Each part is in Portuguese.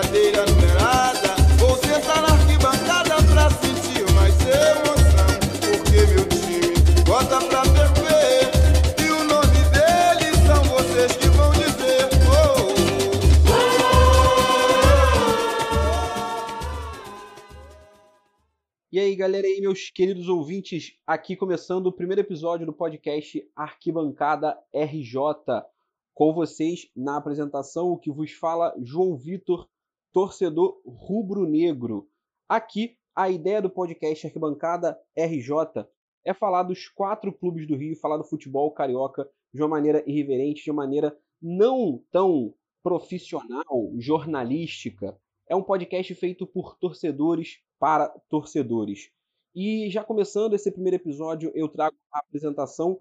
cadeira numerada. Vou sentar na arquibancada pra sentir mais emoção. Porque meu time bota pra ferver. E o nome deles são vocês que vão dizer. Oh, E aí, galera, e aí, meus queridos ouvintes, aqui começando o primeiro episódio do podcast Arquibancada RJ. Com vocês na apresentação, o que vos fala João Vitor, torcedor rubro-negro. Aqui, a ideia do podcast Arquibancada RJ é falar dos quatro clubes do Rio, falar do futebol carioca de uma maneira irreverente, de uma maneira não tão profissional, jornalística. É um podcast feito por torcedores para torcedores. E já começando esse primeiro episódio, eu trago a apresentação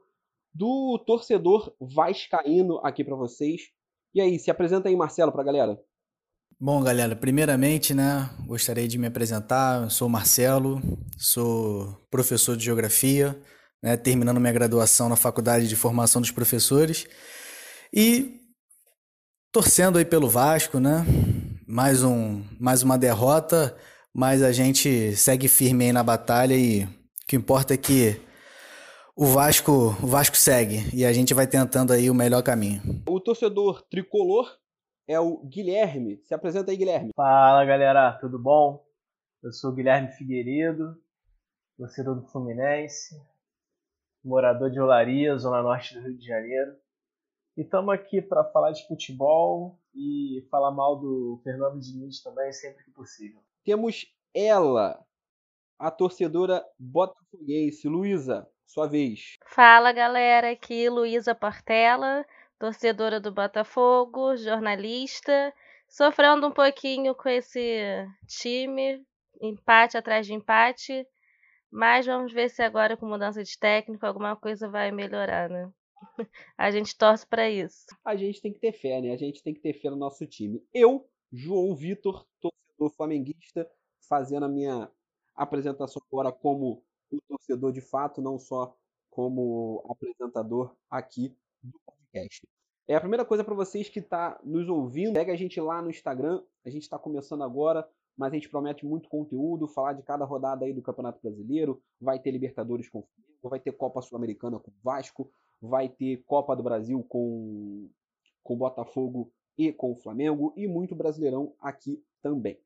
do torcedor vascaíno aqui para vocês. E aí, se apresenta aí, Marcelo, para a galera. Bom, galera, primeiramente, né, gostaria de me apresentar. Eu sou Marcelo, sou professor de geografia, né, terminando minha graduação na Faculdade de Formação dos Professores e torcendo aí pelo Vasco, né? Mais um, mais uma derrota, mas a gente segue firme aí na batalha e o que importa é que o Vasco, o Vasco segue e a gente vai tentando aí o melhor caminho. O torcedor tricolor é o Guilherme. Se apresenta aí, Guilherme. Fala galera, tudo bom? Eu sou o Guilherme Figueiredo, torcedor do Fluminense, morador de Olaria, Zona Norte do Rio de Janeiro. E estamos aqui para falar de futebol e falar mal do Fernando Diniz também, sempre que possível. Temos ela, a torcedora botafoguense. Luísa, sua vez. Fala galera, aqui Luísa Portela, torcedora do Botafogo, jornalista, sofrendo um pouquinho com esse time, empate atrás de empate, mas vamos ver se agora com mudança de técnico alguma coisa vai melhorar, né? A gente torce para isso. A gente tem que ter fé, né? A gente tem que ter fé no nosso time. Eu, João Vitor, torcedor flamenguista, fazendo a minha apresentação agora como o torcedor de fato, não só como apresentador aqui do podcast. É a primeira coisa para vocês que está nos ouvindo, pega a gente lá no Instagram. A gente está começando agora, mas a gente promete muito conteúdo, falar de cada rodada aí do Campeonato Brasileiro. Vai ter Libertadores com o Flamengo, vai ter Copa Sul-Americana com o Vasco, vai ter Copa do Brasil com com o Botafogo e com o Flamengo e muito Brasileirão aqui também.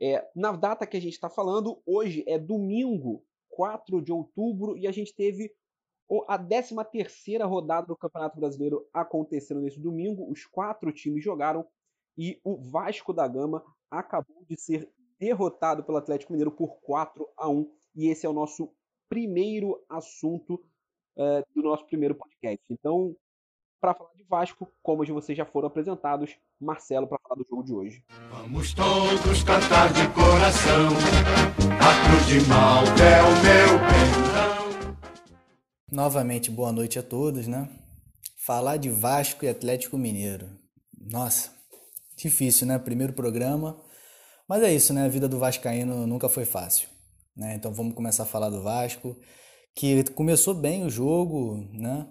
É, na data que a gente está falando, hoje é domingo, 4 de outubro, e a gente teve a 13 terceira rodada do Campeonato Brasileiro acontecendo nesse domingo. Os quatro times jogaram e o Vasco da Gama acabou de ser derrotado pelo Atlético Mineiro por 4 a 1 e esse é o nosso primeiro assunto é, do nosso primeiro podcast. Então, para falar de Vasco, como vocês já foram apresentados, Marcelo para falar do jogo de hoje. Vamos todos cantar de coração. A cruz de Malta é o meu pendão. Novamente, boa noite a todos, né? Falar de Vasco e Atlético Mineiro. Nossa, difícil, né? Primeiro programa. Mas é isso, né? A vida do Vascaíno nunca foi fácil. Né? Então vamos começar a falar do Vasco, que começou bem o jogo, né?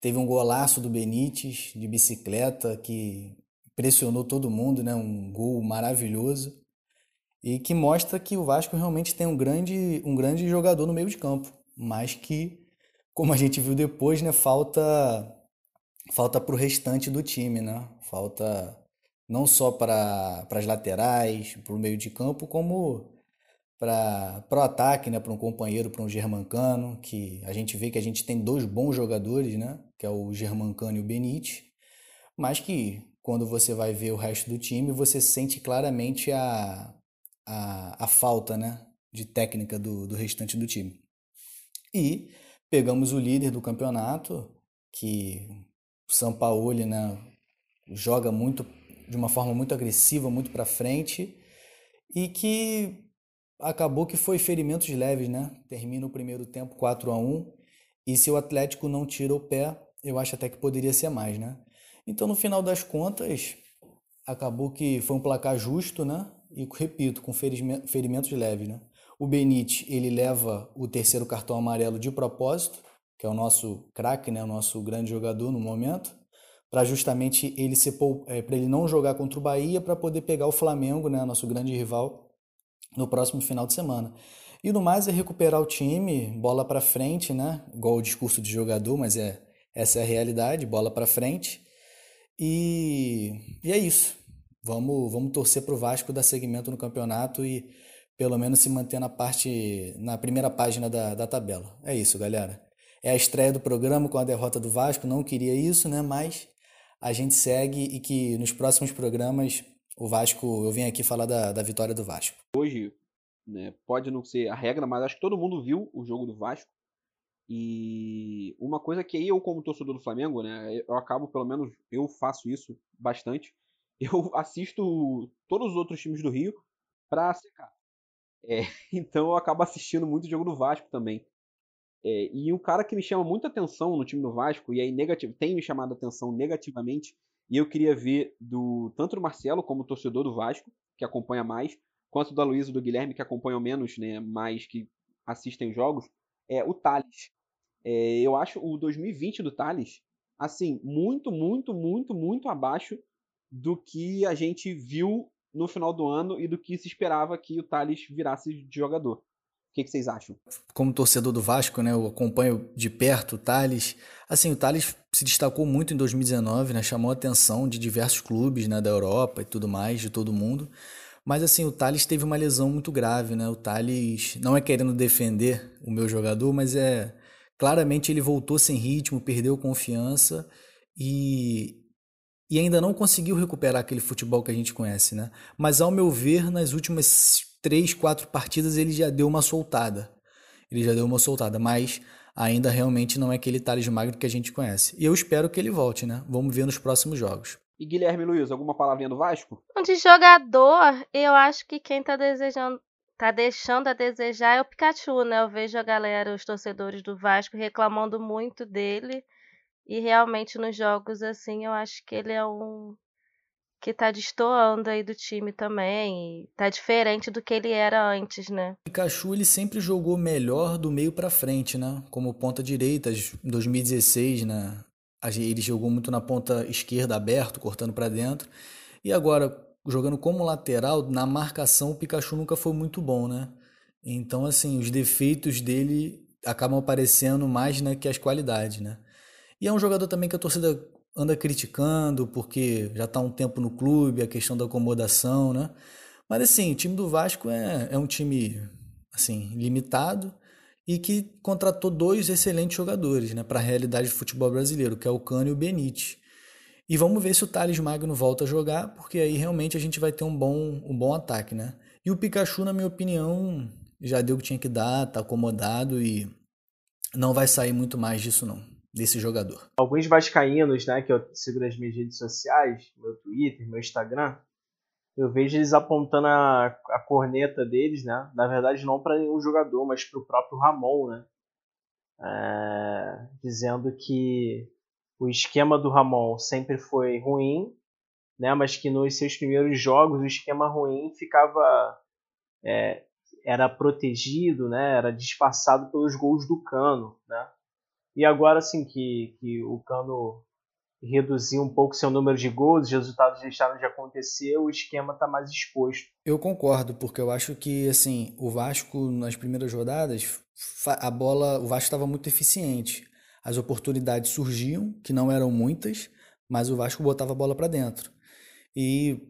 Teve um golaço do Benítez de bicicleta que pressionou todo mundo, né? Um gol maravilhoso e que mostra que o Vasco realmente tem um grande, um grande jogador no meio de campo, mas que, como a gente viu depois, né? Falta falta para o restante do time, né? Falta não só para as laterais, para o meio de campo, como para o ataque, né, para um companheiro, para um Germancano, que a gente vê que a gente tem dois bons jogadores, né, que é o Germancano e o Benite, mas que quando você vai ver o resto do time, você sente claramente a, a, a falta né, de técnica do, do restante do time. E pegamos o líder do campeonato, que o Sampaoli né, joga muito de uma forma muito agressiva, muito para frente, e que acabou que foi ferimentos leves, né? Termina o primeiro tempo 4 a 1 e se o Atlético não tira o pé, eu acho até que poderia ser mais, né? Então, no final das contas, acabou que foi um placar justo, né? E repito, com ferimentos leves, né? O Benite, ele leva o terceiro cartão amarelo de propósito, que é o nosso craque, né? O nosso grande jogador no momento, para justamente ele ser é, para ele não jogar contra o Bahia para poder pegar o Flamengo, né, nosso grande rival, no próximo final de semana. E no mais é recuperar o time, bola para frente, né? Igual o discurso de jogador, mas é essa é a realidade, bola para frente. E, e é isso. Vamos, vamos torcer para o Vasco dar segmento no campeonato e pelo menos se manter na parte na primeira página da, da tabela. É isso, galera. É a estreia do programa com a derrota do Vasco, não queria isso, né? Mas a gente segue e que nos próximos programas o Vasco, eu venho aqui falar da, da vitória do Vasco. Hoje, né, pode não ser a regra, mas acho que todo mundo viu o jogo do Vasco. E uma coisa que eu, como torcedor do Flamengo, né, eu acabo, pelo menos eu faço isso bastante. Eu assisto todos os outros times do Rio para secar. É, então eu acabo assistindo muito o jogo do Vasco também. É, e um cara que me chama muita atenção no time do Vasco, e aí negativo, tem me chamado atenção negativamente, e eu queria ver do tanto do Marcelo como torcedor do Vasco, que acompanha mais, quanto da Luísa e do Guilherme, que acompanham menos, né, mais que assistem jogos, é o Thales. É, eu acho o 2020 do Thales, assim, muito, muito, muito, muito abaixo do que a gente viu no final do ano e do que se esperava que o Thales virasse de jogador. O que, que, vocês acham? Como torcedor do Vasco, né, eu acompanho de perto o Thales. Assim, o Thales se destacou muito em 2019, né, chamou a atenção de diversos clubes né, da Europa e tudo mais, de todo mundo. Mas assim, o Thales teve uma lesão muito grave, né? O Thales não é querendo defender o meu jogador, mas é claramente ele voltou sem ritmo, perdeu confiança e e ainda não conseguiu recuperar aquele futebol que a gente conhece, né? Mas ao meu ver, nas últimas três, quatro partidas ele já deu uma soltada. Ele já deu uma soltada, mas ainda realmente não é aquele Thales Magno que a gente conhece. E eu espero que ele volte, né? Vamos ver nos próximos jogos. E Guilherme Luiz, alguma palavrinha do Vasco? De jogador, eu acho que quem tá desejando tá deixando a desejar é o Pikachu, né? Eu vejo a galera, os torcedores do Vasco reclamando muito dele. E realmente nos jogos, assim, eu acho que ele é um que tá destoando aí do time também. tá diferente do que ele era antes, né? O Pikachu ele sempre jogou melhor do meio para frente, né? Como ponta direita, em 2016, né? Ele jogou muito na ponta esquerda aberto, cortando para dentro. E agora, jogando como lateral, na marcação o Pikachu nunca foi muito bom, né? Então, assim, os defeitos dele acabam aparecendo mais né, que as qualidades, né? E é um jogador também que a torcida anda criticando, porque já está um tempo no clube, a questão da acomodação, né? Mas assim, o time do Vasco é, é um time assim limitado e que contratou dois excelentes jogadores né, para a realidade do futebol brasileiro, que é o Cano e o Benítez. E vamos ver se o Thales Magno volta a jogar, porque aí realmente a gente vai ter um bom, um bom ataque, né? E o Pikachu, na minha opinião, já deu o que tinha que dar, tá acomodado e não vai sair muito mais disso não desse jogador. Alguns vascaínos, né, que eu sigo nas minhas redes sociais, meu Twitter, meu Instagram, eu vejo eles apontando a, a corneta deles, né? Na verdade, não para nenhum jogador, mas para o próprio Ramon, né? É, dizendo que o esquema do Ramon sempre foi ruim, né? Mas que nos seus primeiros jogos o esquema ruim ficava é, era protegido, né? Era disfarçado pelos gols do Cano, né? E agora, assim, que, que o Cano reduziu um pouco seu número de gols, os resultados deixaram de acontecer, o esquema está mais exposto. Eu concordo, porque eu acho que assim, o Vasco nas primeiras rodadas, a bola, o Vasco estava muito eficiente. As oportunidades surgiam, que não eram muitas, mas o Vasco botava a bola para dentro. E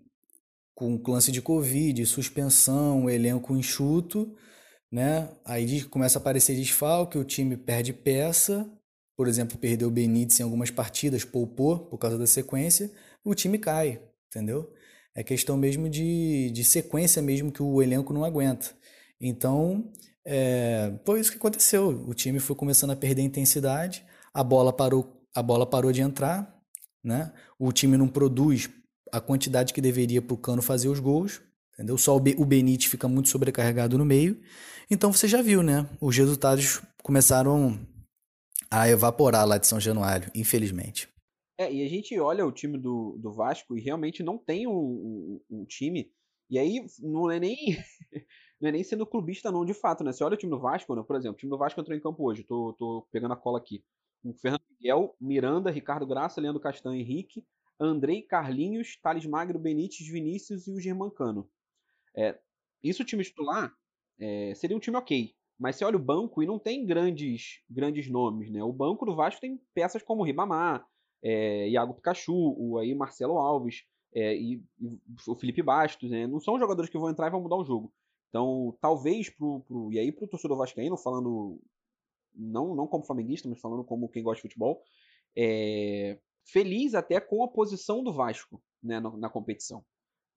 com o lance de Covid, suspensão, elenco enxuto, né? Aí começa a aparecer desfalque, o time perde peça, por exemplo, perdeu o Benítez em algumas partidas, poupou por causa da sequência, o time cai, entendeu? É questão mesmo de, de sequência mesmo que o elenco não aguenta. Então, é, foi isso que aconteceu. O time foi começando a perder intensidade, a bola parou, a bola parou de entrar, né? O time não produz a quantidade que deveria para o Cano fazer os gols, entendeu? Só o Benítez fica muito sobrecarregado no meio então você já viu, né? Os resultados começaram a evaporar lá de São Januário, infelizmente. É, e a gente olha o time do, do Vasco e realmente não tem um, um, um time. E aí não é nem. não é nem sendo clubista, não, de fato, né? Você olha o time do Vasco, né? por exemplo, o time do Vasco entrou em campo hoje, tô, tô pegando a cola aqui. O Fernando Miguel, Miranda, Ricardo Graça, Leandro Castanho, Henrique, Andrei, Carlinhos, Thales Magro, Benítez, Vinícius e o Germancano. É, isso o time titular é, seria um time ok. Mas você olha o banco e não tem grandes, grandes nomes, né? O banco do Vasco tem peças como Ribamar, é, Iago Pikachu, o aí Marcelo Alves é, e, e, o Felipe Bastos, né? Não são jogadores que vão entrar e vão mudar o jogo. Então, talvez pro, pro e aí pro torcedor vascaíno, falando não não como flamenguista, mas falando como quem gosta de futebol, é, feliz até com a posição do Vasco, né, na, na competição,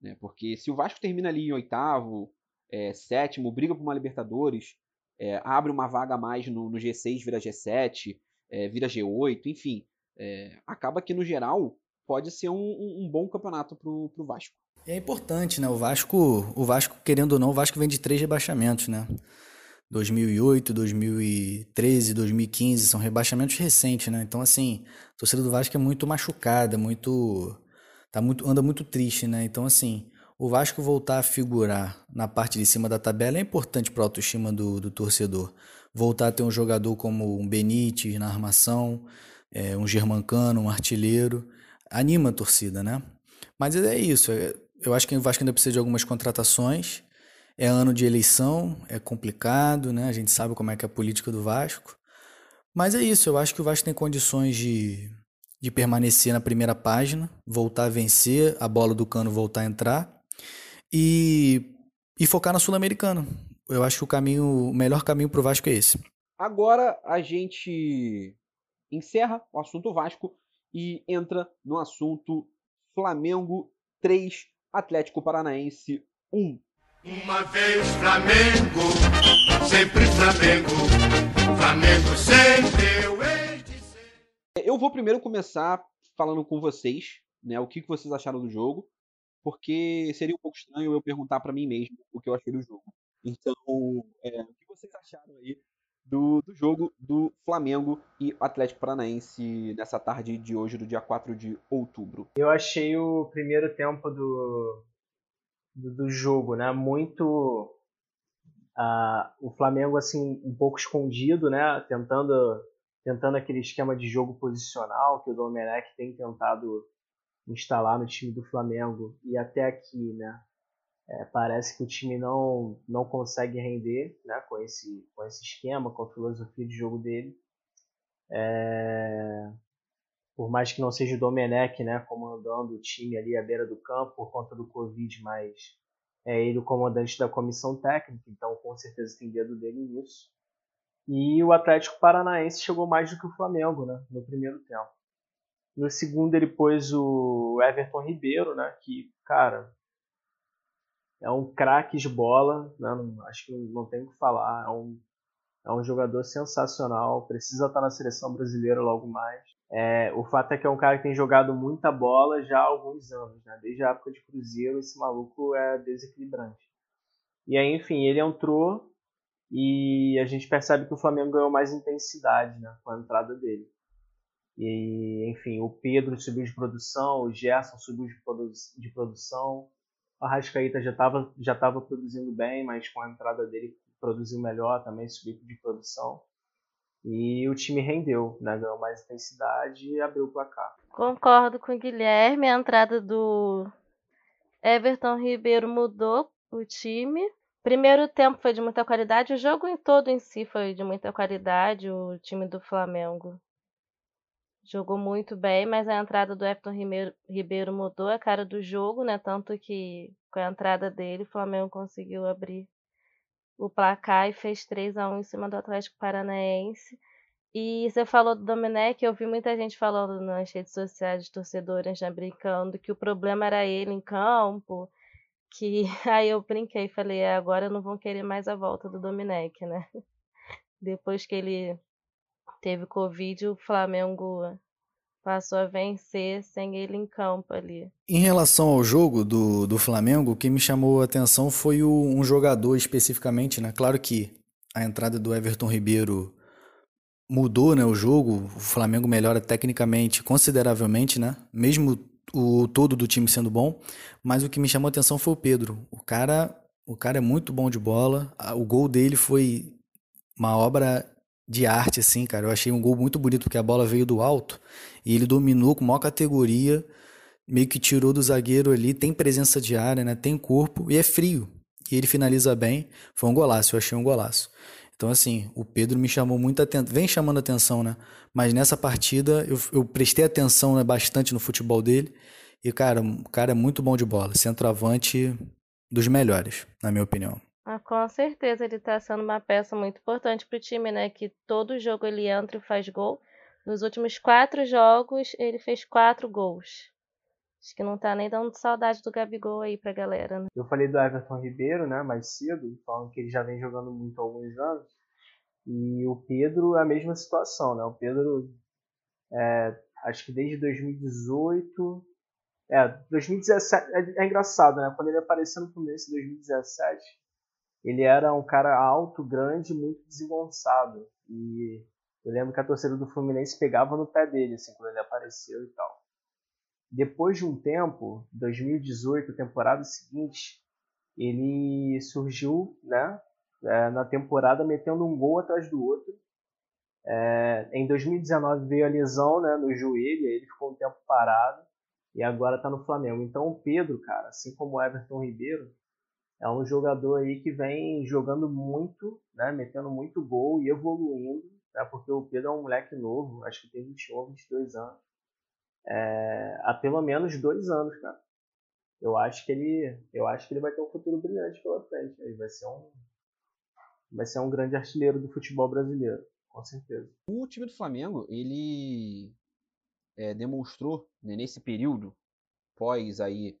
né? Porque se o Vasco termina ali em oitavo, é, sétimo, briga por uma Libertadores, é, abre uma vaga a mais no, no G6, vira G7, é, vira G8, enfim. É, acaba que, no geral, pode ser um, um, um bom campeonato pro, pro Vasco. É importante, né? O Vasco, o Vasco, querendo ou não, o Vasco vem de três rebaixamentos, né? 2008, 2013, 2015, são rebaixamentos recentes, né? Então, assim, a torcida do Vasco é muito machucada, muito, tá muito, anda muito triste, né? Então, assim, o Vasco voltar a figurar na parte de cima da tabela é importante para a autoestima do, do torcedor. Voltar a ter um jogador como um Benítez na armação, é, um Germancano, um artilheiro, anima a torcida, né? Mas é isso. É, eu acho que o Vasco ainda precisa de algumas contratações. É ano de eleição, é complicado, né? A gente sabe como é que é a política do Vasco. Mas é isso, eu acho que o Vasco tem condições de, de permanecer na primeira página, voltar a vencer, a bola do cano voltar a entrar e, e focar na Sul-Americana. Eu acho que o caminho, o melhor caminho para o Vasco é esse. Agora a gente encerra o assunto Vasco e entra no assunto Flamengo 3, Atlético Paranaense 1. Uma vez Flamengo, sempre Flamengo, Flamengo sempre eu. Eu vou primeiro começar falando com vocês, né, o que vocês acharam do jogo porque seria um pouco estranho eu perguntar para mim mesmo o que eu achei do jogo. Então, é, o que vocês acharam aí do, do jogo do Flamengo e Atlético Paranaense nessa tarde de hoje, do dia 4 de outubro? Eu achei o primeiro tempo do, do, do jogo, né, muito Uh, o Flamengo assim um pouco escondido, né, tentando tentando aquele esquema de jogo posicional que o Domenech tem tentado instalar no time do Flamengo e até aqui, né? É, parece que o time não, não consegue render né, com, esse, com esse esquema, com a filosofia de jogo dele. É, por mais que não seja o Domenech né, comandando o time ali à beira do campo por conta do Covid, mas é ele o comandante da comissão técnica, então com certeza tem dedo dele nisso. E o Atlético Paranaense chegou mais do que o Flamengo né, no primeiro tempo. No segundo ele pôs o Everton Ribeiro, né? Que, cara, é um craque de bola, né? Não, acho que não, tem o que falar. É um, é um jogador sensacional, precisa estar na seleção brasileira logo mais. É, o fato é que é um cara que tem jogado muita bola já há alguns anos, né? Desde a época de Cruzeiro, esse maluco é desequilibrante. E aí, enfim, ele entrou e a gente percebe que o Flamengo ganhou mais intensidade né, com a entrada dele. E, enfim, o Pedro subiu de produção, o Gerson subiu de, produ de produção. O Arrascaíta já estava já tava produzindo bem, mas com a entrada dele produziu melhor também, subiu de produção. E o time rendeu, né? ganhou mais intensidade e abriu o placar. Concordo com o Guilherme, a entrada do Everton Ribeiro mudou o time. Primeiro tempo foi de muita qualidade, o jogo em todo em si foi de muita qualidade, o time do Flamengo jogou muito bem, mas a entrada do Everton Ribeiro mudou a cara do jogo, né? Tanto que com a entrada dele, o Flamengo conseguiu abrir o placar e fez 3 a 1 em cima do Atlético Paranaense. E você falou do Domenech, eu vi muita gente falando nas redes sociais torcedores já brincando que o problema era ele em campo, que aí eu brinquei, falei, é, agora não vão querer mais a volta do Domenech, né? Depois que ele teve Covid, o Flamengo passou a vencer sem ele em campo ali. Em relação ao jogo do, do Flamengo, o que me chamou a atenção foi o, um jogador especificamente, né? Claro que a entrada do Everton Ribeiro mudou né, o jogo, o Flamengo melhora tecnicamente consideravelmente, né? Mesmo o todo do time sendo bom, mas o que me chamou a atenção foi o Pedro. O cara O cara é muito bom de bola. O gol dele foi uma obra de arte, assim, cara. Eu achei um gol muito bonito, porque a bola veio do alto e ele dominou com maior categoria, meio que tirou do zagueiro ali, tem presença de área, né? Tem corpo e é frio. E ele finaliza bem. Foi um golaço, eu achei um golaço. Então, assim, o Pedro me chamou muita atenção, vem chamando atenção, né? Mas nessa partida eu, eu prestei atenção né, bastante no futebol dele. E, cara, o cara é muito bom de bola. Centroavante dos melhores, na minha opinião. Ah, com certeza ele está sendo uma peça muito importante para o time, né? Que todo jogo ele entra e faz gol. Nos últimos quatro jogos ele fez quatro gols. Acho que não tá nem dando saudade do Gabigol aí pra galera, né? Eu falei do Everton Ribeiro, né, mais cedo, falando que ele já vem jogando muito há alguns anos. E o Pedro, a mesma situação, né? O Pedro, é, acho que desde 2018. É, 2017. É, é engraçado, né? Quando ele apareceu no começo de 2017, ele era um cara alto, grande, muito desengonçado. E eu lembro que a torcida do Fluminense pegava no pé dele, assim, quando ele apareceu e tal. Depois de um tempo, 2018, temporada seguinte, ele surgiu, né, é, na temporada metendo um gol atrás do outro. É, em 2019 veio a lesão, né, no joelho, ele ficou um tempo parado e agora está no Flamengo. Então o Pedro, cara, assim como o Everton Ribeiro, é um jogador aí que vem jogando muito, né, metendo muito gol e evoluindo, né, porque o Pedro é um moleque novo, acho que tem 21, 22 anos é, há pelo menos dois anos, cara. Eu acho que ele, eu acho que ele vai ter um futuro brilhante pela frente. Ele vai ser um, vai ser um grande artilheiro do futebol brasileiro, com certeza. O time do Flamengo, ele é, demonstrou né, nesse período pós aí,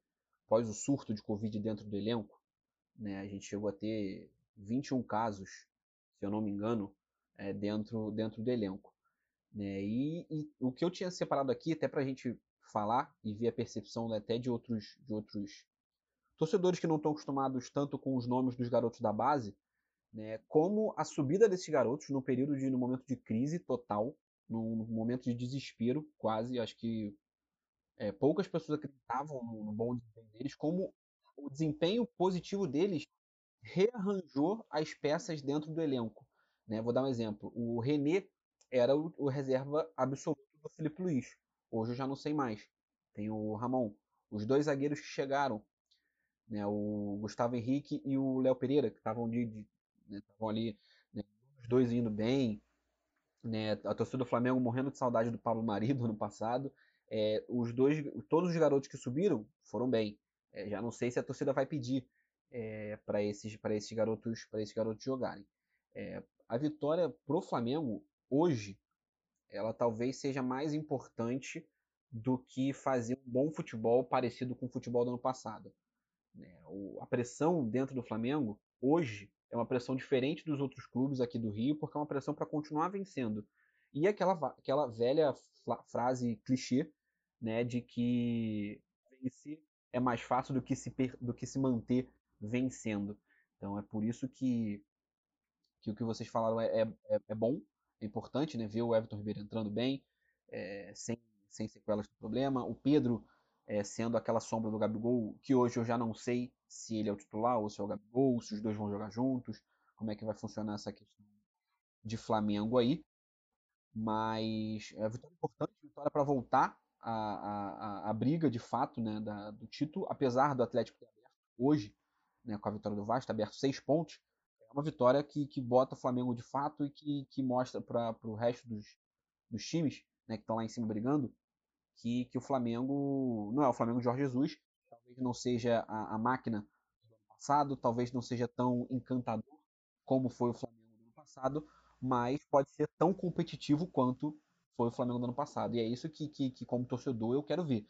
pós o surto de Covid dentro do elenco, né, a gente chegou a ter 21 casos, se eu não me engano, é, dentro, dentro do elenco. Né? E, e, o que eu tinha separado aqui, até para a gente falar e ver a percepção né, até de outros, de outros torcedores que não estão acostumados tanto com os nomes dos garotos da base, né, como a subida desses garotos no período de no momento de crise total, num momento de desespero quase, acho que é, poucas pessoas acreditavam no, no bom desempenho deles, como o desempenho positivo deles rearranjou as peças dentro do elenco. Né? Vou dar um exemplo. O René era o, o reserva absoluto do Felipe Luiz. Hoje eu já não sei mais. Tem o Ramon. Os dois zagueiros que chegaram, né, o Gustavo Henrique e o Léo Pereira, que estavam né, ali, né, os dois indo bem. Né, a torcida do Flamengo morrendo de saudade do Pablo Marido ano passado. É, os dois, todos os garotos que subiram foram bem. É, já não sei se a torcida vai pedir é, para esses, esses garotos, para esses garotos jogarem. É, a vitória pro Flamengo hoje, ela talvez seja mais importante do que fazer um bom futebol parecido com o futebol do ano passado. Né? a pressão dentro do Flamengo, hoje, é uma pressão diferente dos outros clubes aqui do Rio, porque é uma pressão para continuar vencendo. E aquela, aquela velha frase clichê né, de que vencer é mais fácil do que, se, do que se manter vencendo. Então é por isso que, que o que vocês falaram é, é, é bom, é importante, né? Ver o Everton Ribeiro entrando bem, é, sem, sem sequelas do problema. O Pedro é, sendo aquela sombra do Gabigol, que hoje eu já não sei se ele é o titular ou se é o Gabigol, se os dois vão jogar juntos, como é que vai funcionar essa questão de Flamengo aí. Mas é vitória importante, vitória para voltar a, a, a, briga de fato né, da, do título, apesar do Atlético ter aberto hoje, né, com a vitória do Vasco, aberto seis pontos, uma vitória que, que bota o Flamengo de fato e que, que mostra para o resto dos, dos times né, que estão lá em cima brigando que, que o Flamengo não é o Flamengo de Jorge Jesus, talvez não seja a, a máquina do ano passado, talvez não seja tão encantador como foi o Flamengo do ano passado, mas pode ser tão competitivo quanto foi o Flamengo do ano passado. E é isso que, que, que como torcedor, eu quero ver.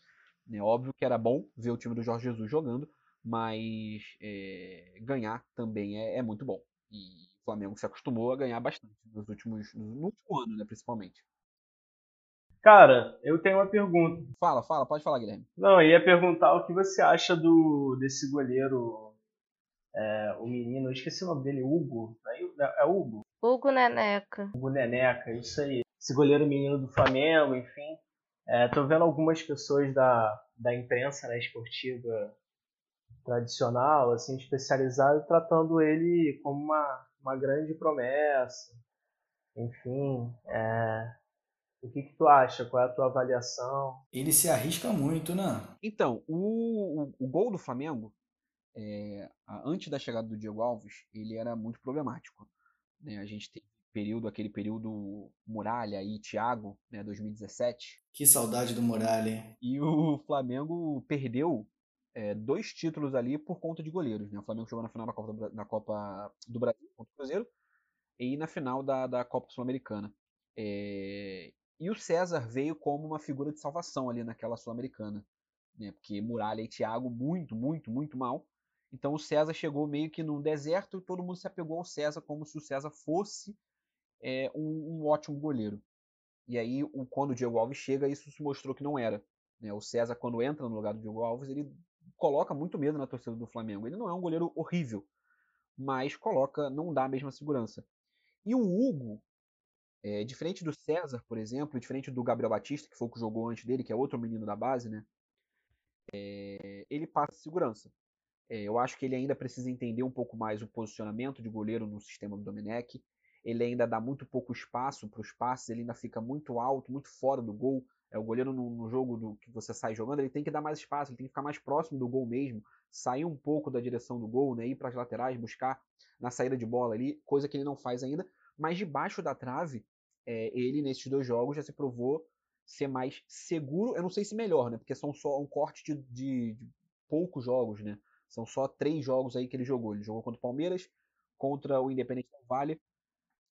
É óbvio que era bom ver o time do Jorge Jesus jogando, mas é, ganhar também é, é muito bom. E o Flamengo se acostumou a ganhar bastante nos últimos, no último ano, né, principalmente. Cara, eu tenho uma pergunta. Fala, fala, pode falar, Guilherme. Não, eu ia perguntar o que você acha do desse goleiro, é, o menino, eu esqueci o nome dele, Hugo. É, é Hugo? Hugo Neneca. Hugo Neneca, isso aí. Esse goleiro menino do Flamengo, enfim. É, tô vendo algumas pessoas da, da imprensa né, esportiva tradicional, assim, especializado, tratando ele como uma, uma grande promessa. Enfim, é... o que, que tu acha? Qual é a tua avaliação? Ele se arrisca muito, né? Então, o, o, o gol do Flamengo, é, antes da chegada do Diego Alves, ele era muito problemático. Né? A gente tem período, aquele período Muralha e Thiago, né, 2017. Que saudade do Muralha, hein? E o Flamengo perdeu é, dois títulos ali por conta de goleiros. Né? O Flamengo jogou na final da Copa do, da Copa do Brasil contra o Cruzeiro e na final da, da Copa Sul-Americana. É, e o César veio como uma figura de salvação ali naquela Sul-Americana. Né? Porque Muralha e Thiago muito, muito, muito mal. Então o César chegou meio que num deserto e todo mundo se apegou ao César como se o César fosse é, um, um, ótimo goleiro. E aí, o, quando o Diego Alves chega, isso se mostrou que não era. Né? O César, quando entra no lugar do Diego Alves, ele coloca muito medo na torcida do Flamengo. Ele não é um goleiro horrível, mas coloca, não dá a mesma segurança. E o Hugo, é, diferente do César, por exemplo, diferente do Gabriel Batista, que foi o que jogou antes dele, que é outro menino da base, né? É, ele passa segurança. É, eu acho que ele ainda precisa entender um pouco mais o posicionamento de goleiro no sistema do Domenech. Ele ainda dá muito pouco espaço para os passes, ele ainda fica muito alto, muito fora do gol. É, o goleiro no, no, jogo do, que você sai jogando, ele tem que dar mais espaço, ele tem que ficar mais próximo do gol mesmo, sair um pouco da direção do gol, né, ir para as laterais, buscar na saída de bola ali, coisa que ele não faz ainda. Mas debaixo da trave, é, ele nesses dois jogos já se provou ser mais seguro. Eu não sei se melhor, né? Porque são só um corte de, de, de poucos jogos, né? São só três jogos aí que ele jogou. Ele jogou contra o Palmeiras, contra o Independente do Vale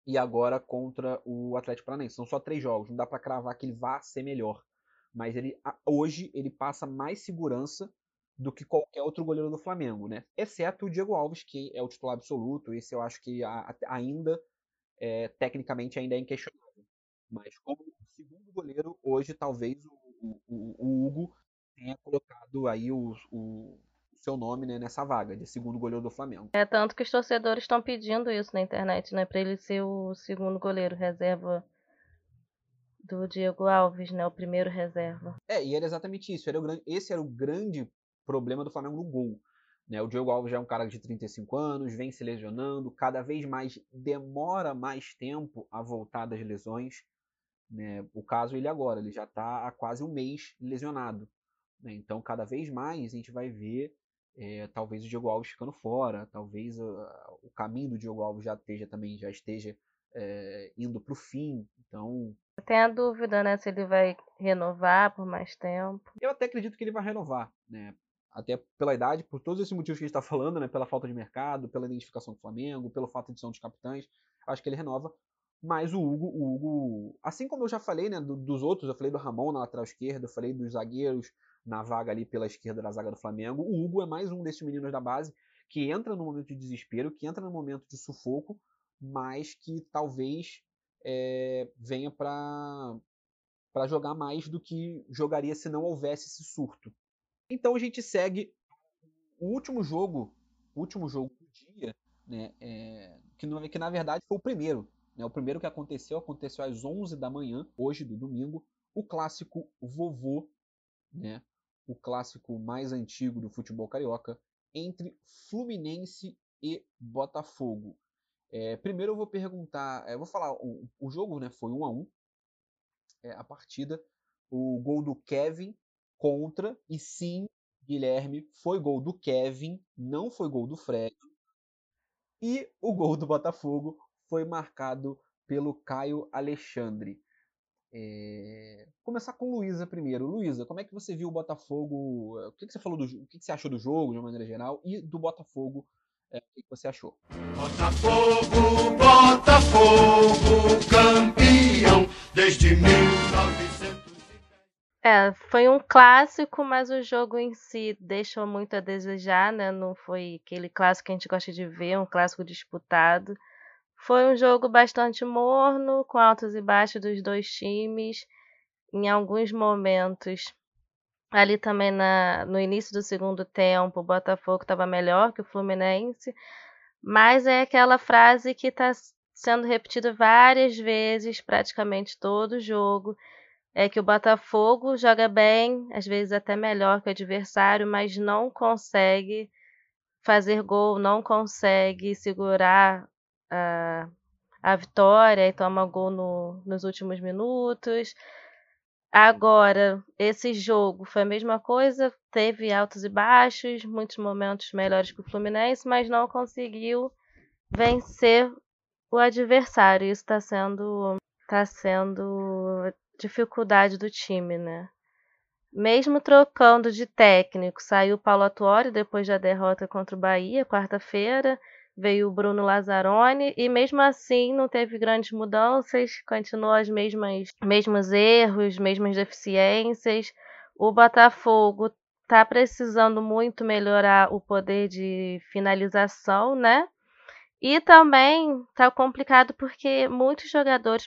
e agora contra o Atlético Paranaense. São só três jogos. Não dá para cravar que ele vá ser melhor. Mas ele hoje ele passa mais segurança do que qualquer outro goleiro do Flamengo, né? Exceto o Diego Alves, que é o titular absoluto. Esse eu acho que ainda, é, tecnicamente, ainda é inquestionável. Mas como segundo goleiro, hoje talvez o, o, o Hugo tenha colocado aí o, o seu nome né, nessa vaga de segundo goleiro do Flamengo. É tanto que os torcedores estão pedindo isso na internet, né, para ele ser o segundo goleiro reserva do Diego Alves, né, o primeiro reserva. É, e era exatamente isso. Era o grande, esse era o grande problema do Flamengo no gol. Né? O Diego Alves já é um cara de 35 anos, vem se lesionando, cada vez mais demora mais tempo a voltar das lesões. Né? O caso ele agora, ele já está há quase um mês lesionado. Né? Então, cada vez mais a gente vai ver é, talvez o Diogo Alves ficando fora, talvez uh, o caminho do Diogo Alves já esteja também já esteja é, indo para o fim. Então tem a dúvida, né, se ele vai renovar por mais tempo. Eu até acredito que ele vai renovar, né? Até pela idade, por todos esses motivos que a gente está falando, né? Pela falta de mercado, pela identificação com o Flamengo, pelo fato de ser um dos capitães, acho que ele renova. Mas o Hugo, o Hugo, assim como eu já falei, né, do, dos outros, eu falei do Ramon na lateral esquerda, eu falei dos zagueiros, na vaga ali pela esquerda da zaga do Flamengo. O Hugo é mais um desses meninos da base que entra no momento de desespero, que entra no momento de sufoco, mas que talvez é, venha para para jogar mais do que jogaria se não houvesse esse surto. Então a gente segue o último jogo, o último jogo do dia, né, é, que, no, que na verdade foi o primeiro. Né, o primeiro que aconteceu aconteceu às 11 da manhã, hoje do domingo, o clássico vovô, né, o clássico mais antigo do futebol carioca, entre Fluminense e Botafogo. É, primeiro eu vou perguntar, eu vou falar, o, o jogo né, foi 1 a 1 é, a partida, o gol do Kevin contra, e sim, Guilherme, foi gol do Kevin, não foi gol do Fred. E o gol do Botafogo foi marcado pelo Caio Alexandre. É... Começar com Luísa primeiro. Luísa, como é que você viu o Botafogo? O que, que você falou do o que, que você achou do jogo de uma maneira geral e do Botafogo? É, o que, que você achou? Botafogo, Botafogo, campeão desde 1910. É, foi um clássico, mas o jogo em si deixou muito a desejar, né? Não foi aquele clássico que a gente gosta de ver, um clássico disputado. Foi um jogo bastante morno, com altos e baixos dos dois times. Em alguns momentos, ali também na, no início do segundo tempo, o Botafogo estava melhor que o Fluminense. Mas é aquela frase que está sendo repetida várias vezes, praticamente todo jogo, é que o Botafogo joga bem, às vezes até melhor que o adversário, mas não consegue fazer gol, não consegue segurar a, a vitória e toma gol no, nos últimos minutos. Agora, esse jogo foi a mesma coisa, teve altos e baixos, muitos momentos melhores que o Fluminense, mas não conseguiu vencer o adversário. Isso está sendo, tá sendo dificuldade do time, né? Mesmo trocando de técnico, saiu o Paulo Atuori depois da derrota contra o Bahia, quarta-feira veio o Bruno Lazzaroni e mesmo assim não teve grandes mudanças, continuou mesmas mesmos erros, mesmas deficiências. O Botafogo está precisando muito melhorar o poder de finalização, né? E também está complicado porque muitos jogadores,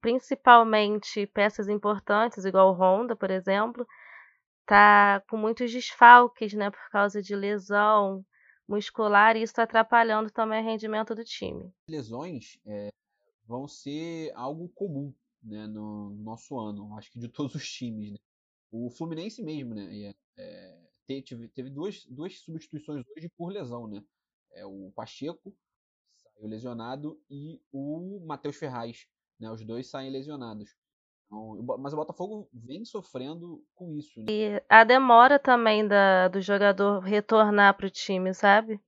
principalmente peças importantes, igual o Honda, por exemplo, tá com muitos desfalques, né, por causa de lesão, muscular e isso está atrapalhando também o rendimento do time. Lesões é, vão ser algo comum né, no nosso ano, acho que de todos os times. Né? O Fluminense mesmo, né? É, teve, teve duas, duas substituições hoje por lesão, né? É, o Pacheco saiu lesionado e o Matheus Ferraz, né? Os dois saem lesionados. Então, mas o Botafogo vem sofrendo com isso. Né? E a demora também da, do jogador retornar para o time, sabe?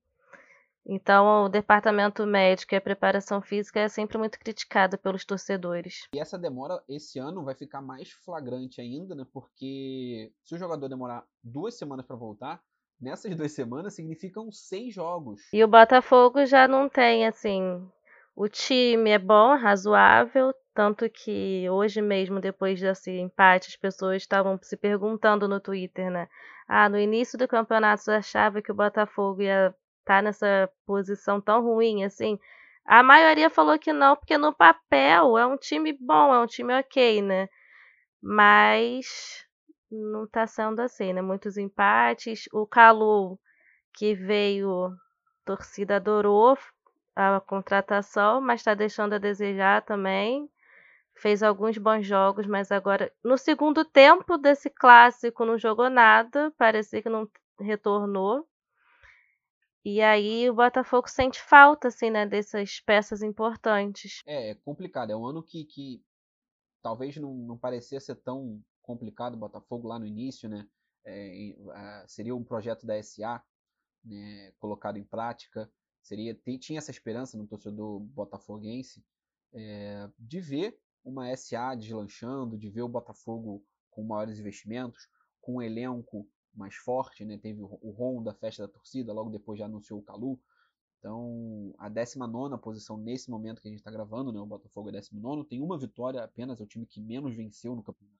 Então, o departamento médico e a preparação física é sempre muito criticado pelos torcedores. E essa demora esse ano vai ficar mais flagrante ainda, né? Porque se o jogador demorar duas semanas para voltar, nessas duas semanas significam seis jogos. E o Botafogo já não tem, assim. O time é bom, razoável, tanto que hoje mesmo, depois desse empate, as pessoas estavam se perguntando no Twitter, né? Ah, no início do campeonato você achava que o Botafogo ia estar tá nessa posição tão ruim assim? A maioria falou que não, porque no papel é um time bom, é um time ok, né? Mas não tá sendo assim, né? Muitos empates. O Calu, que veio, torcida adorou a contratação, mas está deixando a desejar também fez alguns bons jogos, mas agora no segundo tempo desse clássico não jogou nada, parecia que não retornou. E aí o Botafogo sente falta assim, né, dessas peças importantes. É, é complicado, é um ano que, que talvez não, não parecia ser tão complicado o Botafogo lá no início, né? É, seria um projeto da SA, né, colocado em prática, seria tinha essa esperança no torcedor botafoguense é, de ver uma SA deslanchando, de ver o Botafogo com maiores investimentos, com um elenco mais forte, né? Teve o Ron da festa da torcida, logo depois já anunciou o Calu. Então, a 19 posição nesse momento que a gente está gravando, né? O Botafogo é 19, tem uma vitória apenas, é o time que menos venceu no campeonato.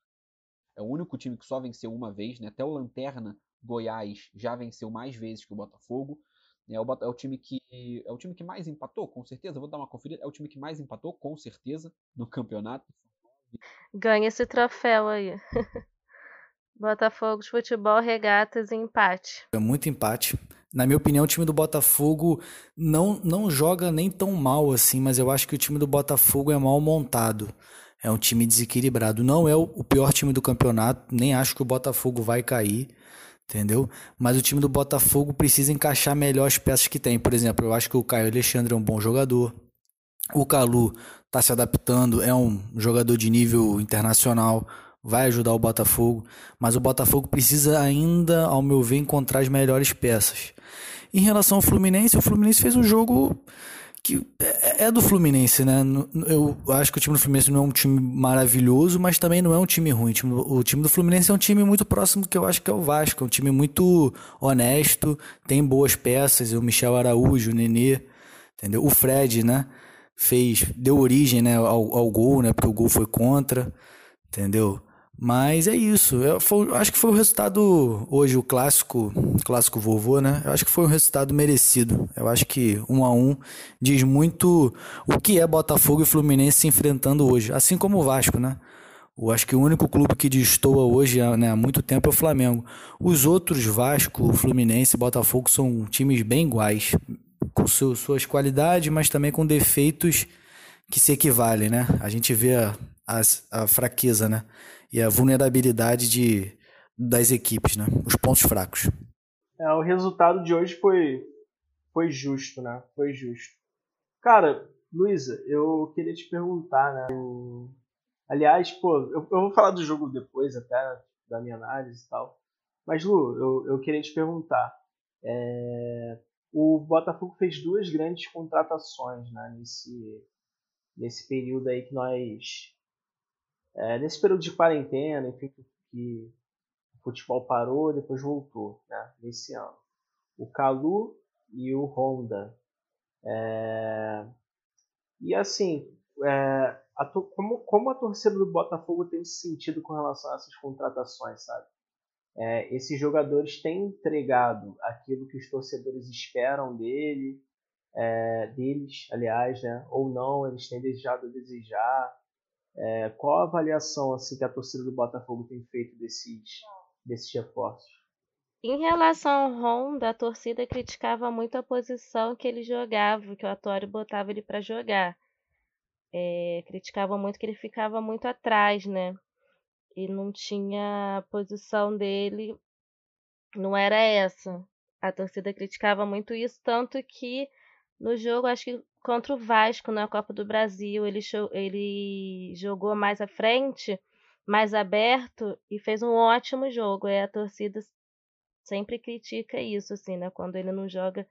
É o único time que só venceu uma vez, né? Até o Lanterna Goiás já venceu mais vezes que o Botafogo. É o, é o, time que é o time que mais empatou, com certeza. Vou dar uma conferida. É o time que mais empatou, com certeza, no campeonato. Ganha esse troféu aí. Botafogo de futebol, regatas e empate. É muito empate. Na minha opinião, o time do Botafogo não, não joga nem tão mal assim, mas eu acho que o time do Botafogo é mal montado. É um time desequilibrado. Não é o pior time do campeonato, nem acho que o Botafogo vai cair entendeu? Mas o time do Botafogo precisa encaixar melhor as peças que tem. Por exemplo, eu acho que o Caio Alexandre é um bom jogador. O Calu está se adaptando, é um jogador de nível internacional, vai ajudar o Botafogo, mas o Botafogo precisa ainda, ao meu ver, encontrar as melhores peças. Em relação ao Fluminense, o Fluminense fez um jogo que é, é do Fluminense, né? Eu acho que o time do Fluminense não é um time maravilhoso, mas também não é um time ruim. O time do Fluminense é um time muito próximo que eu acho que é o Vasco, é um time muito honesto, tem boas peças, o Michel Araújo, o Nenê, entendeu? O Fred, né? Fez, deu origem, né, ao, ao gol, né? Porque o gol foi contra, entendeu? Mas é isso. Eu, foi, acho que foi o resultado hoje, o clássico, clássico vovô, né? Eu acho que foi um resultado merecido. Eu acho que um a um diz muito o que é Botafogo e Fluminense se enfrentando hoje, assim como o Vasco, né? Eu acho que o único clube que destoa hoje né, há muito tempo é o Flamengo. Os outros, Vasco, Fluminense Botafogo, são times bem iguais, com suas qualidades, mas também com defeitos que se equivalem, né? A gente vê a, a, a fraqueza, né? E a vulnerabilidade de, das equipes, né? Os pontos fracos. É, o resultado de hoje foi foi justo, né? Foi justo. Cara, Luísa, eu queria te perguntar, né? Eu... Aliás, pô, eu, eu, vou falar do jogo depois até, da minha análise e tal. Mas, Lu, eu, eu queria te perguntar. É... O Botafogo fez duas grandes contratações né, nesse, nesse período aí que nós. É, nesse período de quarentena, enfim, que o futebol parou e depois voltou, né, nesse ano. O Calu e o Honda. É, e assim, é, a, como, como a torcida do Botafogo tem se sentido com relação a essas contratações, sabe? É, esses jogadores têm entregado aquilo que os torcedores esperam dele, é, deles, aliás, né? ou não, eles têm deixado a desejar. É, qual a avaliação assim, que a torcida do Botafogo tem feito desses, desses reforços? Em relação ao Honda, a torcida criticava muito a posição que ele jogava, que o Atório botava ele para jogar. É, criticava muito que ele ficava muito atrás, né? E não tinha a posição dele, não era essa. A torcida criticava muito isso, tanto que no jogo, acho que contra o Vasco na Copa do Brasil, ele, ele jogou mais à frente, mais aberto e fez um ótimo jogo. E a torcida sempre critica isso, assim, né? Quando ele não joga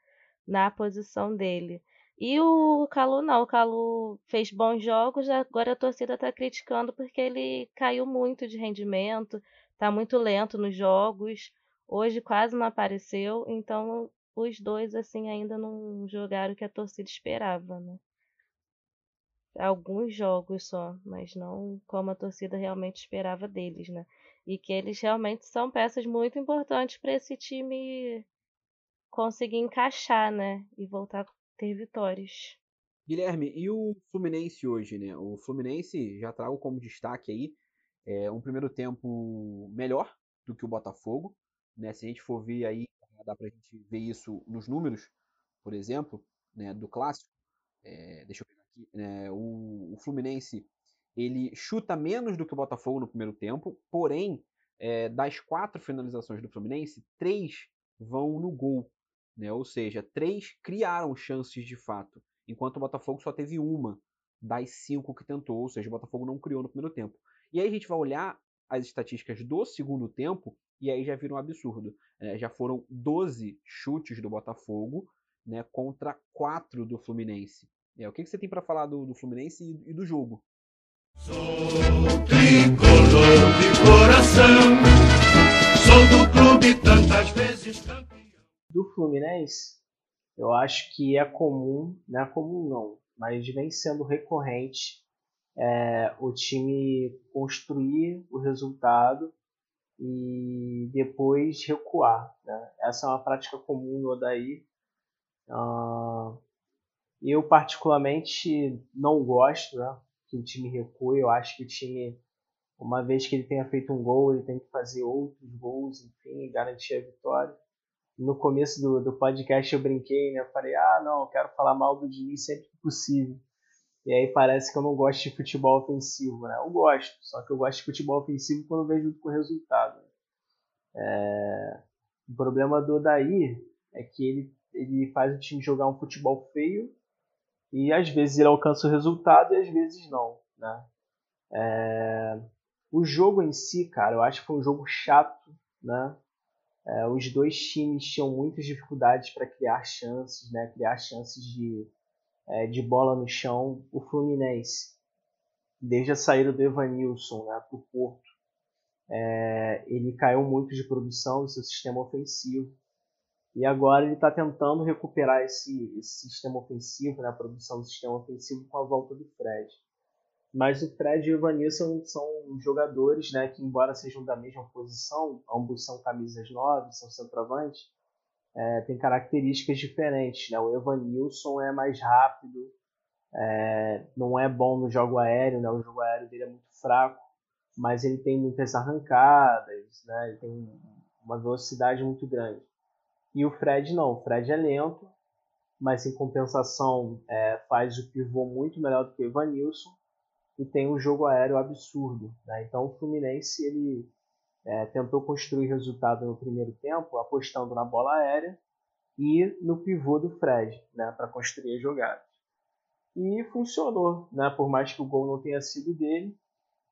na posição dele. E o Calu não, o Calu fez bons jogos, agora a torcida está criticando porque ele caiu muito de rendimento, está muito lento nos jogos, hoje quase não apareceu, então os dois assim ainda não jogaram o que a torcida esperava, né? Alguns jogos só, mas não como a torcida realmente esperava deles, né? E que eles realmente são peças muito importantes para esse time conseguir encaixar, né? E voltar a ter vitórias. Guilherme, e o Fluminense hoje, né? O Fluminense, já trago como destaque aí, é um primeiro tempo melhor do que o Botafogo, né? Se a gente for ver aí, dá pra gente ver isso nos números, por exemplo, né, do clássico. É, deixa eu pegar aqui. Né, o, o Fluminense ele chuta menos do que o Botafogo no primeiro tempo, porém, é, das quatro finalizações do Fluminense, três vão no gol. Né? Ou seja, três criaram chances de fato, enquanto o Botafogo só teve uma das cinco que tentou, ou seja, o Botafogo não criou no primeiro tempo. E aí a gente vai olhar as estatísticas do segundo tempo e aí já vira um absurdo. É, já foram 12 chutes do Botafogo né, contra 4 do Fluminense. É, o que, que você tem para falar do, do Fluminense e, e do jogo? Sou tricolor de coração, sou do clube tantas vezes campeão. Do Fluminense, eu acho que é comum, não é comum não, mas vem sendo recorrente é, o time construir o resultado e depois recuar. Né? Essa é uma prática comum no Odaí. Uh, eu particularmente não gosto, né? que o time recue. Eu acho que o time, uma vez que ele tenha feito um gol, ele tem que fazer outros gols, enfim, garantir a vitória. No começo do, do podcast eu brinquei, né? Eu falei, ah, não, eu quero falar mal do Diniz sempre que possível. E aí parece que eu não gosto de futebol ofensivo, né? Eu gosto, só que eu gosto de futebol ofensivo quando vejo junto com o resultado. É... O problema do Odair é que ele, ele faz o time jogar um futebol feio e às vezes ele alcança o resultado e às vezes não, né? É... O jogo em si, cara, eu acho que foi um jogo chato, né? É, os dois times tinham muitas dificuldades para criar chances, né? Criar chances de, é, de bola no chão. O Fluminense, desde a saída do Evanilson né, para o Porto, é, ele caiu muito de produção no seu sistema ofensivo. E agora ele está tentando recuperar esse, esse, sistema ofensivo, né, a produção do sistema ofensivo com a volta do Fred. Mas o Fred e o Evanilson são jogadores né, que, embora sejam da mesma posição, ambos são camisas 9, são centroavante, é, tem características diferentes. Né? O Evanilson é mais rápido, é, não é bom no jogo aéreo, né? o jogo aéreo dele é muito fraco, mas ele tem muitas arrancadas, né? ele tem uma velocidade muito grande. E o Fred não, o Fred é lento, mas em compensação é, faz o pivô muito melhor do que o Evanilson e tem um jogo aéreo absurdo. Né? Então o Fluminense ele é, tentou construir resultado no primeiro tempo apostando na bola aérea e no pivô do Fred, né, para construir as jogadas. E funcionou, né, por mais que o gol não tenha sido dele.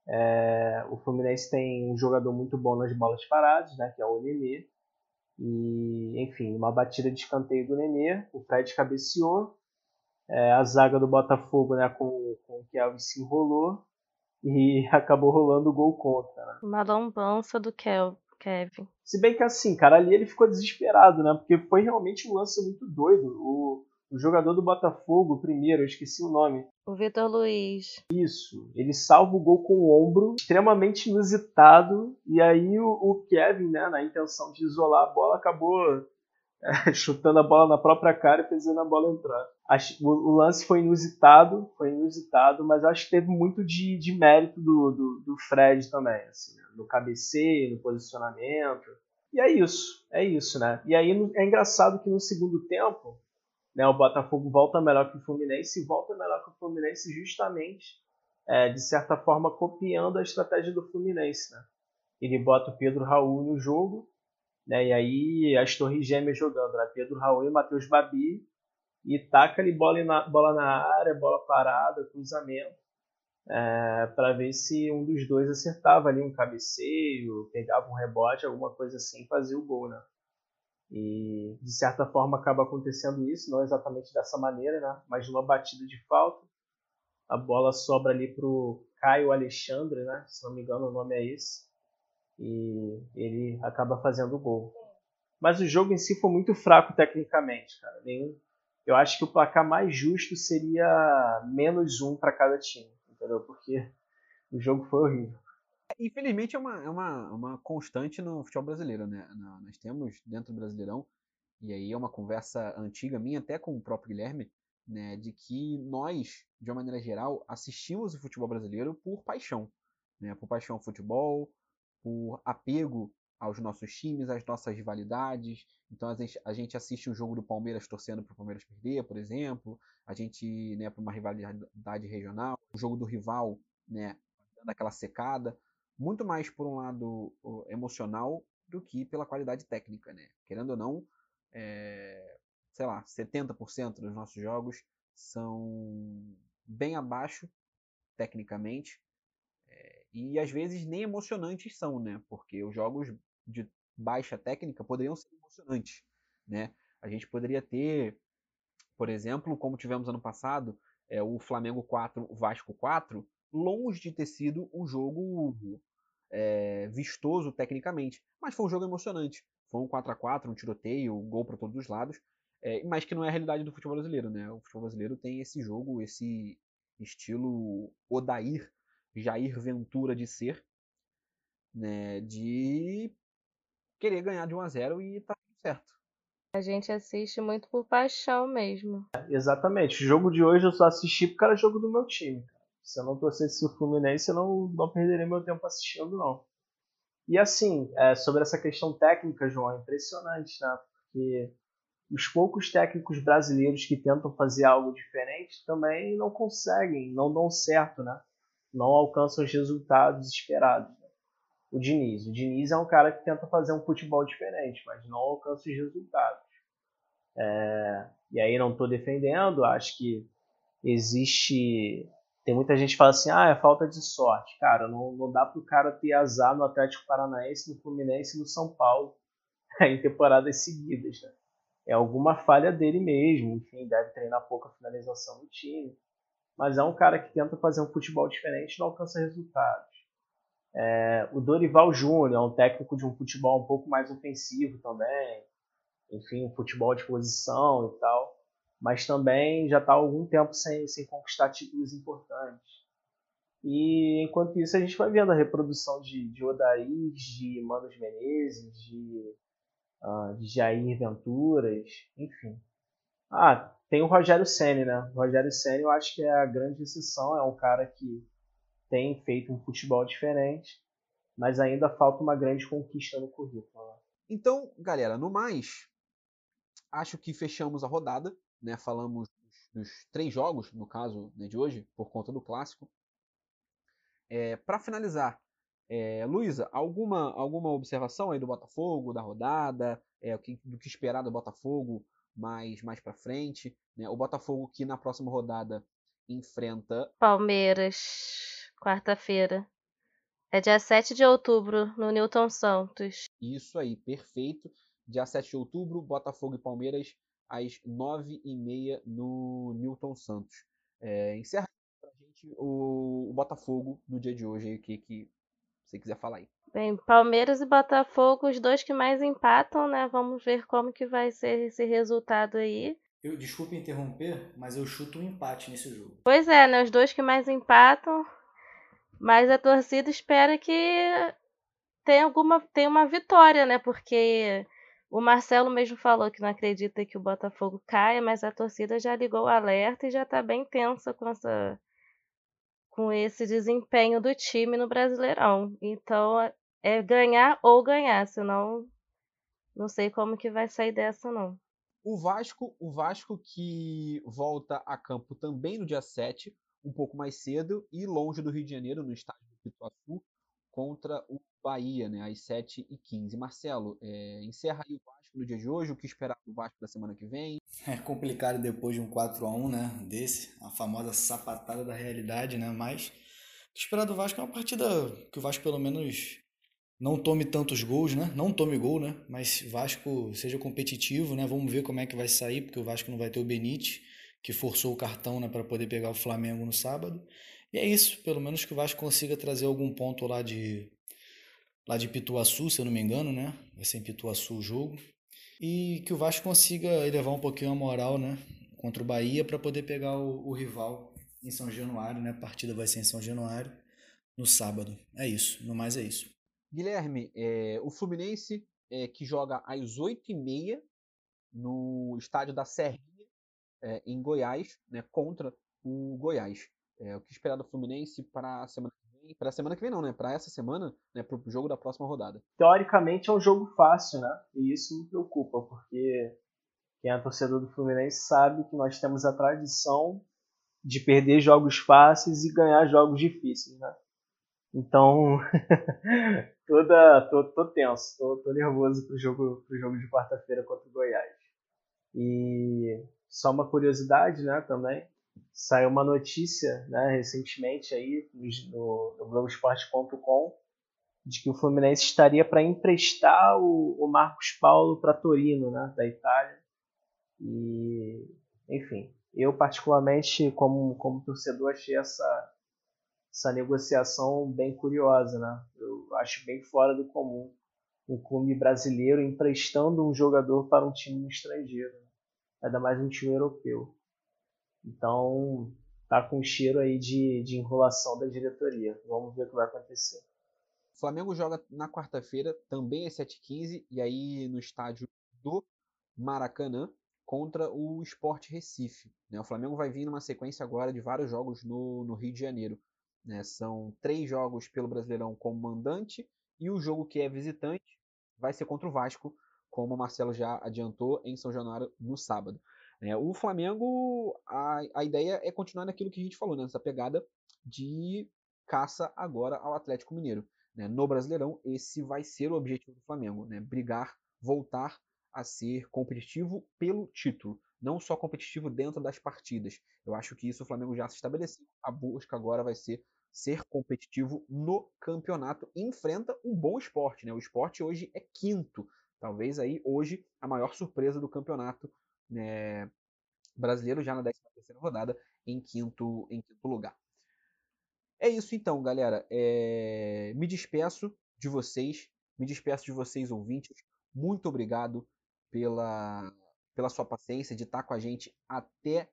É, o Fluminense tem um jogador muito bom nas bolas paradas, né, que é o Nenê. E, enfim, uma batida de escanteio do Nenê, o Fred cabeceou. É, a zaga do Botafogo né, com, com o Kelvin se enrolou e acabou rolando o gol contra. Né? Uma lambança do Kel Kevin. Se bem que assim, cara, ali ele ficou desesperado, né? Porque foi realmente um lance muito doido. O, o jogador do Botafogo, primeiro, eu esqueci o nome. O Vitor Luiz. Isso. Ele salva o gol com o ombro, extremamente inusitado. E aí o, o Kevin, né, na intenção de isolar a bola, acabou é, chutando a bola na própria cara e fazendo a bola entrar. O, lance foi inusitado, foi inusitado, mas acho que teve muito de, de mérito do, do, do, Fred também, assim, né? no cabeceio, no posicionamento. E é isso, é isso, né? E aí é engraçado que no segundo tempo, né, o Botafogo volta melhor que o Fluminense e volta melhor que o Fluminense justamente, é, de certa forma, copiando a estratégia do Fluminense, né? Ele bota o Pedro Raul no jogo, né? E aí as torres gêmeas jogando, né? Pedro Raul e Matheus Babi. E taca ali bola na, bola na área, bola parada, cruzamento. É, para ver se um dos dois acertava ali um cabeceio, pegava um rebote, alguma coisa assim, fazia o gol, né? E de certa forma acaba acontecendo isso, não exatamente dessa maneira, né? Mas numa batida de falta, a bola sobra ali pro Caio Alexandre, né? Se não me engano o nome é esse e ele acaba fazendo o gol. Mas o jogo em si foi muito fraco tecnicamente, cara. Nenhum, eu acho que o placar mais justo seria menos um para cada time, entendeu? Porque o jogo foi horrível. Infelizmente é uma, é uma, uma constante no futebol brasileiro, né? Nós temos dentro do Brasileirão, e aí é uma conversa antiga minha até com o próprio Guilherme, né? De que nós, de uma maneira geral, assistimos o futebol brasileiro por paixão, né? Por paixão ao futebol, por apego aos nossos times, às nossas rivalidades. Então a gente, a gente assiste um jogo do Palmeiras torcendo para o Palmeiras perder, por exemplo. A gente, né, para uma rivalidade regional, o jogo do rival, né, dando aquela secada, muito mais por um lado emocional do que pela qualidade técnica, né? Querendo ou não, é, sei lá, 70% dos nossos jogos são bem abaixo tecnicamente e às vezes nem emocionantes são, né? Porque os jogos de baixa técnica poderiam ser emocionantes, né? A gente poderia ter, por exemplo, como tivemos ano passado, é, o Flamengo 4, o Vasco 4, longe de ter sido um jogo é, vistoso tecnicamente, mas foi um jogo emocionante. Foi um 4 a 4 um tiroteio, um gol para todos os lados, é, mas que não é a realidade do futebol brasileiro, né? O futebol brasileiro tem esse jogo, esse estilo Odair Jair Ventura de ser, né, de querer ganhar de 1 a 0 e tá tudo certo. A gente assiste muito por paixão mesmo. Exatamente. O jogo de hoje eu só assisti porque era jogo do meu time. Se eu não torcesse o Fluminense, eu não, não perderia meu tempo assistindo, não. E assim, é, sobre essa questão técnica, João, é impressionante, né? Porque os poucos técnicos brasileiros que tentam fazer algo diferente também não conseguem, não dão certo, né? não alcançam os resultados esperados. O Diniz. O Diniz é um cara que tenta fazer um futebol diferente, mas não alcança os resultados. É, e aí não estou defendendo, acho que existe. Tem muita gente que fala assim, ah, é falta de sorte. Cara, não, não dá para o cara ter azar no Atlético Paranaense, no Fluminense e no São Paulo em temporadas seguidas. Né? É alguma falha dele mesmo, enfim, deve treinar pouca finalização no time mas é um cara que tenta fazer um futebol diferente e não alcança resultados. É, o Dorival Júnior é um técnico de um futebol um pouco mais ofensivo também, enfim, um futebol de posição e tal, mas também já está há algum tempo sem, sem conquistar títulos importantes. E enquanto isso a gente vai vendo a reprodução de, de Odair, de Manos Menezes, de, uh, de Jair Venturas, enfim. Ah, tem o Rogério Ceni, né? O Rogério Ceni eu acho que é a grande exceção, é um cara que tem feito um futebol diferente, mas ainda falta uma grande conquista no currículo. Né? Então, galera, no mais, acho que fechamos a rodada, né? Falamos dos, dos três jogos, no caso né, de hoje, por conta do clássico. É, Para finalizar, é, Luísa, alguma, alguma observação aí do Botafogo, da rodada? é, o que, do que esperar do Botafogo mais, mais para frente. Né? O Botafogo que na próxima rodada enfrenta. Palmeiras, quarta-feira. É dia 7 de outubro, no Newton Santos. Isso aí, perfeito. Dia 7 de outubro, Botafogo e Palmeiras, às 9h30 no Newton Santos. É, encerra pra gente o, o, Botafogo no dia de hoje, o que, que você quiser falar aí. Bem, Palmeiras e Botafogo, os dois que mais empatam, né? Vamos ver como que vai ser esse resultado aí. Eu desculpe interromper, mas eu chuto um empate nesse jogo. Pois é, né? Os dois que mais empatam, mas a torcida espera que tenha alguma tenha uma vitória, né? Porque o Marcelo mesmo falou que não acredita que o Botafogo caia, mas a torcida já ligou o alerta e já está bem tensa com essa com esse desempenho do time no Brasileirão. Então é ganhar ou ganhar, senão não sei como que vai sair dessa não. O Vasco, o Vasco que volta a campo também no dia 7, um pouco mais cedo e longe do Rio de Janeiro, no estádio do Pituaçu, contra o Bahia, né, às 7h15. Marcelo, é, encerra aí o Vasco no dia de hoje, o que esperar do Vasco da semana que vem? É complicado depois de um 4x1, né, desse, a famosa sapatada da realidade, né, mas o que esperar do Vasco é uma partida que o Vasco pelo menos não tome tantos gols, né? Não tome gol, né? Mas Vasco seja competitivo, né? Vamos ver como é que vai sair, porque o Vasco não vai ter o Benite, que forçou o cartão, né, para poder pegar o Flamengo no sábado. E é isso, pelo menos que o Vasco consiga trazer algum ponto lá de lá de Pituaçu, se eu não me engano, né? Vai ser em Pituaçu o jogo. E que o Vasco consiga elevar um pouquinho a moral, né, contra o Bahia para poder pegar o, o rival em São Januário, né? A partida vai ser em São Januário no sábado. É isso, no mais é isso. Guilherme, é, o Fluminense é, que joga às 8h30 no estádio da Serrinha, é, em Goiás, né, contra o Goiás. É, o que esperar do Fluminense para a semana que vem? Para a semana que vem não, né? Para essa semana, né? Para o jogo da próxima rodada. Teoricamente é um jogo fácil, né? E isso me preocupa, porque quem é torcedor do Fluminense sabe que nós temos a tradição de perder jogos fáceis e ganhar jogos difíceis, né? Então, toda, tô, tô tenso, tô, tô nervoso pro jogo, pro jogo de quarta-feira contra o Goiás. E só uma curiosidade, né, também, saiu uma notícia, né, recentemente aí no, no Globoesporte.com de que o Fluminense estaria para emprestar o, o Marcos Paulo para Torino, né, da Itália. E, enfim, eu particularmente como como torcedor achei essa essa negociação bem curiosa, né? Eu acho bem fora do comum um clube brasileiro emprestando um jogador para um time estrangeiro, né? Ainda mais um time europeu. Então, tá com cheiro aí de, de enrolação da diretoria. Vamos ver o que vai acontecer. O Flamengo joga na quarta-feira, também às 7h15, e aí no estádio do Maracanã, contra o Sport Recife. Né? O Flamengo vai vir numa sequência agora de vários jogos no, no Rio de Janeiro. Né? São três jogos pelo Brasileirão como mandante e o jogo que é visitante vai ser contra o Vasco, como o Marcelo já adiantou, em São Januário no sábado. É, o Flamengo, a, a ideia é continuar naquilo que a gente falou, né? nessa pegada de caça agora ao Atlético Mineiro. Né? No Brasileirão, esse vai ser o objetivo do Flamengo, né? brigar, voltar a ser competitivo pelo título não só competitivo dentro das partidas. Eu acho que isso o Flamengo já se estabeleceu. A busca agora vai ser ser competitivo no campeonato. E enfrenta um bom esporte, né? O esporte hoje é quinto. Talvez aí hoje a maior surpresa do campeonato né, brasileiro, já na 13 terceira rodada, em quinto, em quinto lugar. É isso então, galera. É... Me despeço de vocês, me despeço de vocês ouvintes. Muito obrigado pela pela sua paciência de estar com a gente até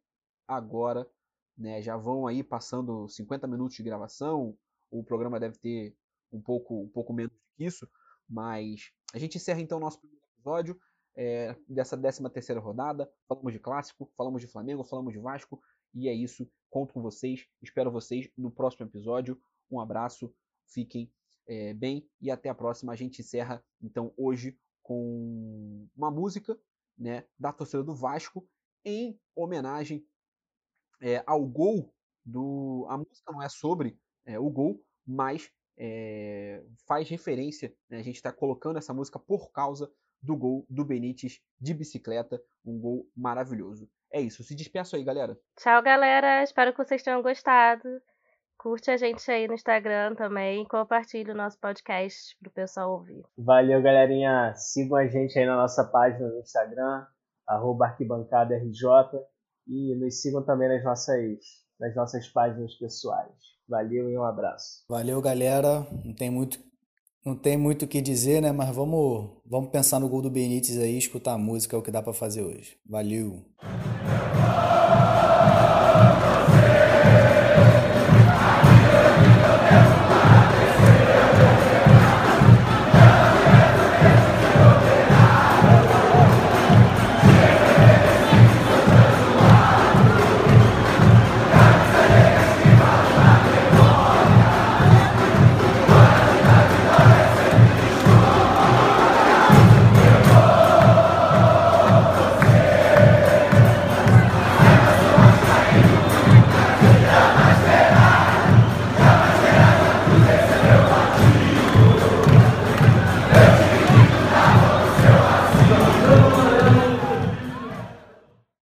agora. Né? Já vão aí passando 50 minutos de gravação. O programa deve ter um pouco, um pouco menos que isso, mas a gente encerra então o nosso primeiro episódio é, dessa 13 terceira rodada. Falamos de clássico, falamos de Flamengo, falamos de Vasco e é isso. Conto com vocês, espero vocês no próximo episódio. Um abraço, fiquem é, bem e até a próxima. A gente encerra então hoje com uma música né, da torcida do Vasco em homenagem é, ao gol do. A música não é sobre é, o gol, mas é, faz referência. Né, a gente está colocando essa música por causa do gol do Benítez de bicicleta, um gol maravilhoso. É isso, se despeço aí, galera. Tchau, galera. Espero que vocês tenham gostado. Curte a gente aí no Instagram também. Compartilhe o nosso podcast pro pessoal ouvir. Valeu, galerinha. Sigam a gente aí na nossa página no Instagram, arquibancadaRJ. E nos sigam também nas nossas, nas nossas páginas pessoais. Valeu e um abraço. Valeu, galera. Não tem muito não tem muito o que dizer, né? Mas vamos, vamos pensar no gol do Benítez aí, escutar a música, é o que dá para fazer hoje. Valeu!